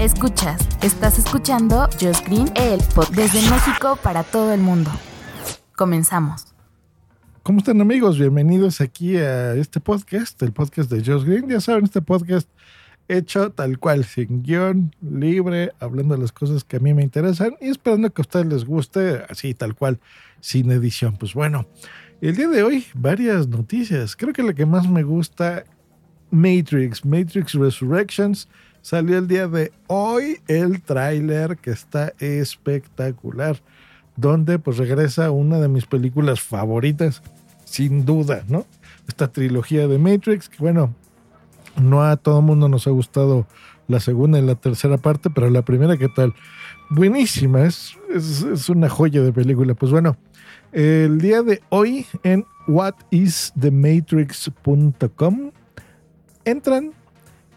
Escuchas, estás escuchando Just Green, el pod desde México para todo el mundo. Comenzamos. ¿Cómo están amigos? Bienvenidos aquí a este podcast, el podcast de Just Green. Ya saben, este podcast hecho tal cual, sin guion, libre, hablando de las cosas que a mí me interesan y esperando que a ustedes les guste así, tal cual, sin edición. Pues bueno, el día de hoy, varias noticias. Creo que la que más me gusta, Matrix, Matrix Resurrections. Salió el día de hoy el tráiler que está espectacular, donde pues regresa una de mis películas favoritas, sin duda, ¿no? Esta trilogía de Matrix, bueno, no a todo mundo nos ha gustado la segunda y la tercera parte, pero la primera, ¿qué tal? Buenísima, es, es, es una joya de película. Pues bueno, el día de hoy en whatisthematrix.com entran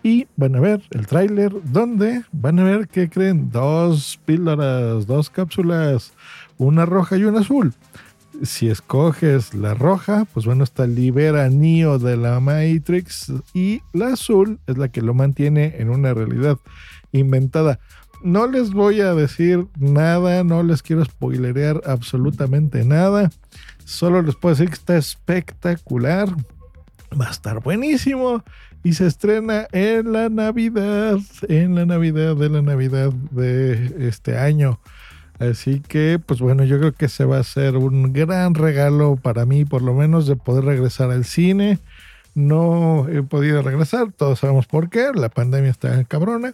y van a ver el tráiler donde van a ver que creen dos píldoras, dos cápsulas, una roja y una azul. Si escoges la roja, pues bueno, está libera Neo de la Matrix y la azul es la que lo mantiene en una realidad inventada. No les voy a decir nada, no les quiero spoilerear absolutamente nada. Solo les puedo decir que está espectacular. Va a estar buenísimo y se estrena en la Navidad, en la Navidad de la Navidad de este año. Así que, pues bueno, yo creo que se va a hacer un gran regalo para mí, por lo menos, de poder regresar al cine. No he podido regresar, todos sabemos por qué, la pandemia está cabrona.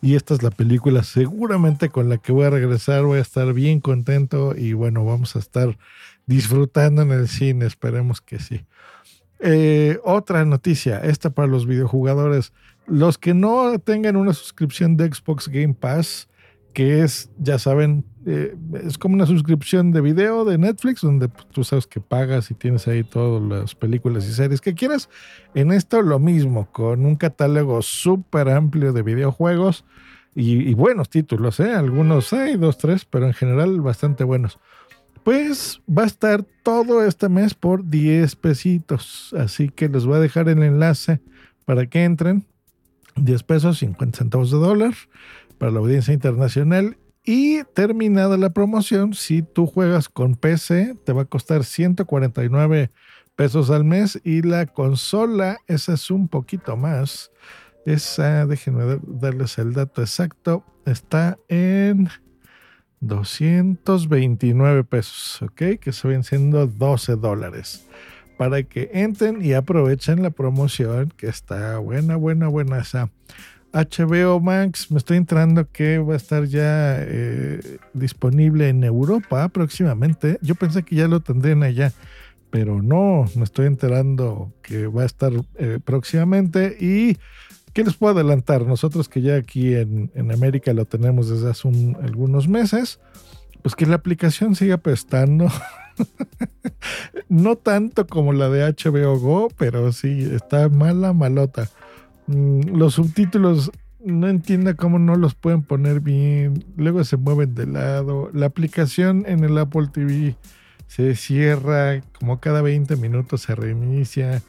Y esta es la película seguramente con la que voy a regresar, voy a estar bien contento y bueno, vamos a estar disfrutando en el cine, esperemos que sí. Eh, otra noticia, esta para los videojugadores. Los que no tengan una suscripción de Xbox Game Pass, que es, ya saben, eh, es como una suscripción de video de Netflix, donde pues, tú sabes que pagas y tienes ahí todas las películas y series que quieras. En esto lo mismo, con un catálogo súper amplio de videojuegos y, y, buenos títulos, ¿eh? algunos hay, dos, tres, pero en general bastante buenos. Pues va a estar todo este mes por 10 pesitos. Así que les voy a dejar el enlace para que entren. 10 pesos, 50 centavos de dólar para la audiencia internacional. Y terminada la promoción, si tú juegas con PC, te va a costar 149 pesos al mes. Y la consola, esa es un poquito más. Esa, déjenme darles el dato exacto, está en 229 pesos, ¿ok? Que se ven siendo 12 dólares. Para que entren y aprovechen la promoción, que está buena, buena, buena esa. HBO Max, me estoy entrando que va a estar ya eh, disponible en Europa próximamente. Yo pensé que ya lo tendrían allá, pero no, me estoy enterando que va a estar eh, próximamente y ¿Qué les puedo adelantar? Nosotros que ya aquí en, en América lo tenemos desde hace un, algunos meses, pues que la aplicación sigue apestando. no tanto como la de HBO Go, pero sí, está mala, malota. Mm, los subtítulos no entiendo cómo no los pueden poner bien. Luego se mueven de lado. La aplicación en el Apple TV se cierra como cada 20 minutos se reinicia.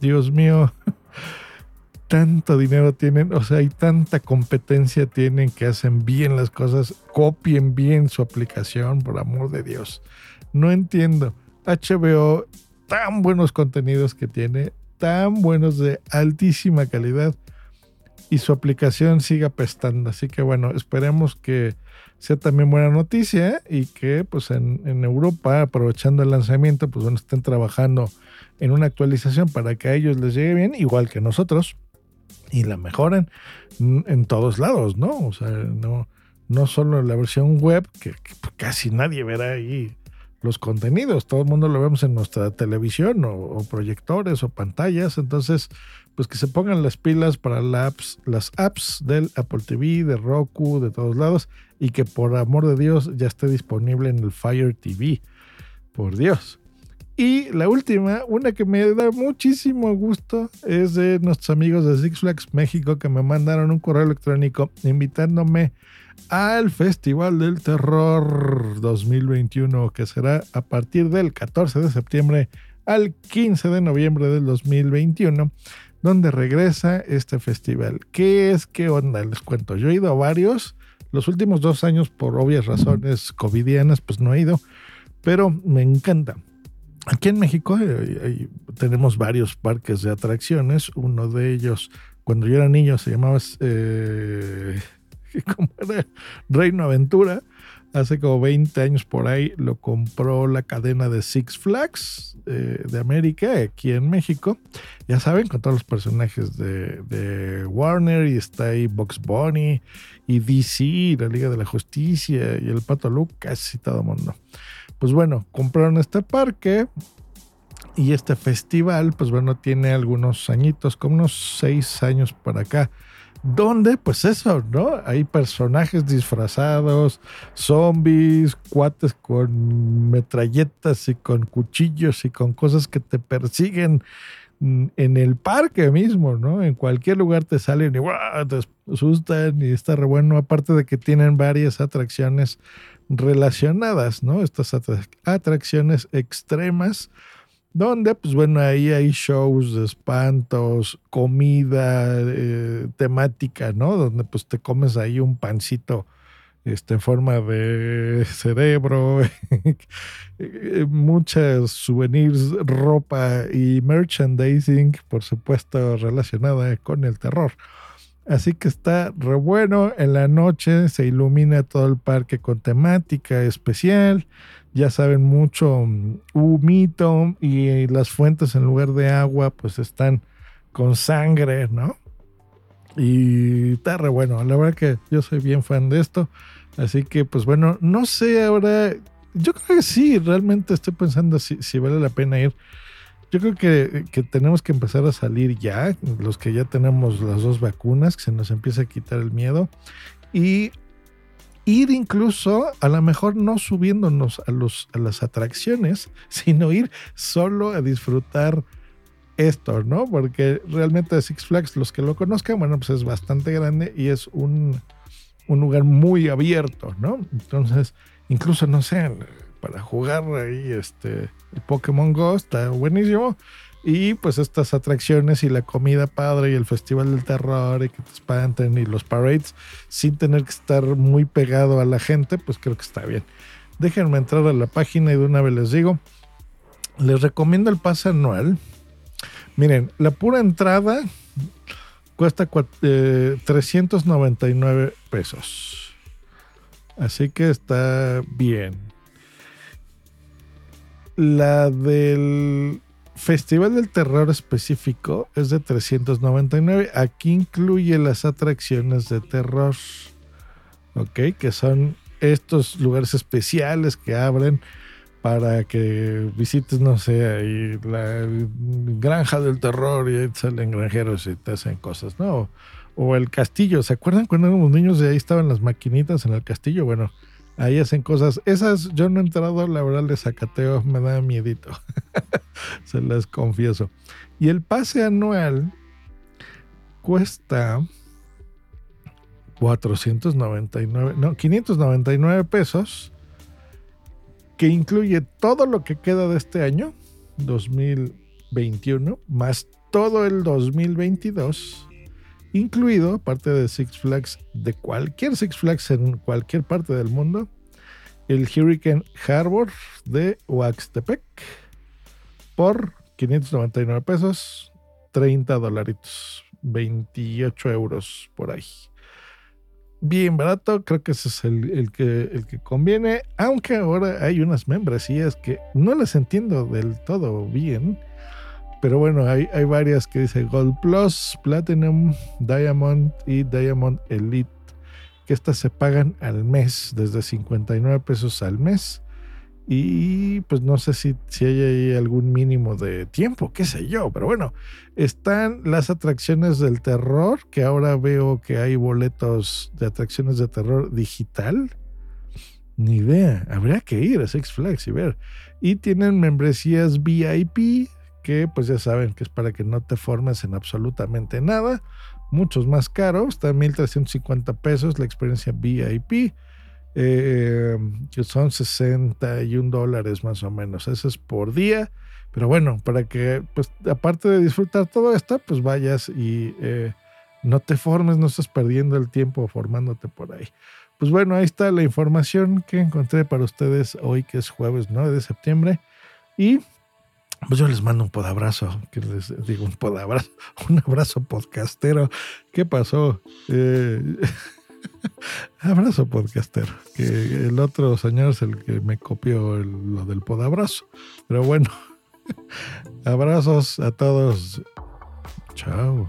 Dios mío, tanto dinero tienen, o sea, hay tanta competencia tienen que hacen bien las cosas, copien bien su aplicación, por amor de Dios. No entiendo. HBO, tan buenos contenidos que tiene, tan buenos de altísima calidad y su aplicación siga apestando. Así que bueno, esperemos que sea también buena noticia y que pues en, Europa, aprovechando el lanzamiento, pues bueno, estén trabajando en una actualización para que a ellos les llegue bien, igual que nosotros, y la mejoren en todos lados, ¿no? O sea, no, no solo la versión web, que, que casi nadie verá ahí los contenidos. Todo el mundo lo vemos en nuestra televisión o, proyectores o pantallas. Entonces, pues que se pongan las pilas para las apps, las apps del Apple TV, de Roku, de todos lados. Y que por amor de Dios ya esté disponible en el Fire TV. Por Dios. Y la última, una que me da muchísimo gusto, es de nuestros amigos de Six Flags México que me mandaron un correo electrónico invitándome al Festival del Terror 2021, que será a partir del 14 de septiembre al 15 de noviembre del 2021, donde regresa este festival. ¿Qué es? ¿Qué onda? Les cuento. Yo he ido a varios. Los últimos dos años, por obvias razones covidianas, pues no he ido, pero me encanta. Aquí en México eh, tenemos varios parques de atracciones. Uno de ellos, cuando yo era niño, se llamaba eh, Reino Aventura. Hace como 20 años por ahí lo compró la cadena de Six Flags eh, de América, aquí en México. Ya saben, con todos los personajes de, Warner y está ahí Box Bunny y DC, la Liga de la Justicia y el Pato Lucas y todo el mundo. Pues bueno, compraron este parque y este festival, pues bueno, tiene algunos añitos, como unos seis años para acá. Donde, pues eso, ¿no? Hay personajes disfrazados, zombies, cuates con metralletas y con cuchillos y con cosas que te persiguen en el parque mismo, ¿no? En cualquier lugar te salen y te asustan y está re bueno, aparte de que tienen varias atracciones relacionadas, ¿no? Estas atracciones extremas, donde, pues bueno, ahí hay shows de espantos, comida eh, temática, ¿no? Donde pues te comes ahí un pancito este, en forma de cerebro, muchas souvenirs, ropa y merchandising, por supuesto, relacionada con el terror. Así que está re bueno. En la noche se ilumina todo el parque con temática especial. Ya saben, mucho mm, humito y las fuentes en lugar de agua pues están con sangre, ¿no? Y está re bueno. La verdad que yo soy bien fan de esto. Así que pues bueno, no sé ahora. Yo creo que sí, realmente estoy pensando si, si vale la pena ir yo creo que, tenemos que empezar a salir ya, los que ya tenemos las dos vacunas, que se nos empieza a quitar el miedo, y ir incluso, a lo mejor no subiéndonos a, los, a las atracciones, sino ir solo a disfrutar esto, ¿no? Porque realmente Six Flags, los que lo conozcan, bueno, pues es bastante grande y es un, un lugar muy abierto, ¿no? Entonces, incluso, no sé, para jugar ahí este el Pokémon Go, está buenísimo. Y pues estas atracciones y la comida padre y el festival del terror y que te espanten y los parades sin tener que estar muy pegado a la gente, pues creo que está bien. Déjenme entrar a la página y de una vez les digo, les recomiendo el pase anual. Miren, la pura entrada cuesta 399 eh, pesos. Así que está bien. La del Festival del Terror específico es de 399. Aquí incluye las atracciones de terror. Ok, que son estos lugares especiales que abren para que visites, no sé, la granja del terror y ahí salen granjeros y te hacen cosas, ¿no? O el castillo. ¿Se acuerdan cuando éramos niños y ahí estaban las maquinitas en el castillo? Bueno, Ahí hacen cosas. Esas yo no he entrado, la verdad, de Zacateo me da miedito. Se las confieso. Y el pase anual cuesta 499, no, 599 pesos, que incluye todo lo que queda de este año, 2021, más todo el 2022 incluido, aparte de Six Flags, de cualquier Six Flags en cualquier parte del mundo, el Hurricane Harbor de Huaxtepec por 599 pesos, 30 dolaritos, 28 euros por ahí. Bien barato, creo que ese es el, que, el que conviene, aunque ahora hay unas membresías que no las entiendo del todo bien pero bueno, hay, hay varias que dice Gold Plus, Platinum, Diamond y Diamond Elite, que estas se pagan al mes, desde 59 pesos al mes. Y pues no sé si, si hay ahí algún mínimo de tiempo, qué sé yo, pero bueno, están las atracciones del terror, que ahora veo que hay boletos de atracciones de terror digital. Ni idea, habría que ir a Six Flags y ver. Y tienen membresías VIP, que pues ya saben que es para que no te formes en absolutamente nada. Muchos más caros, está 1.350 pesos la experiencia VIP eh, que son 61 dólares más o menos. Eso es por día. Pero bueno, para que, pues, aparte de disfrutar todo esto, pues vayas y eh, no te formes, no estás perdiendo el tiempo formándote por ahí. Pues bueno, ahí está la información que encontré para ustedes hoy, que es jueves 9 de septiembre. Y pues yo les mando un podabrazo, que les digo un podabrazo, un abrazo podcastero. ¿Qué pasó? Eh, Abrazo podcaster, que el otro señor es el que me copió lo del podabrazo. Pero bueno, abrazos a todos. Chao.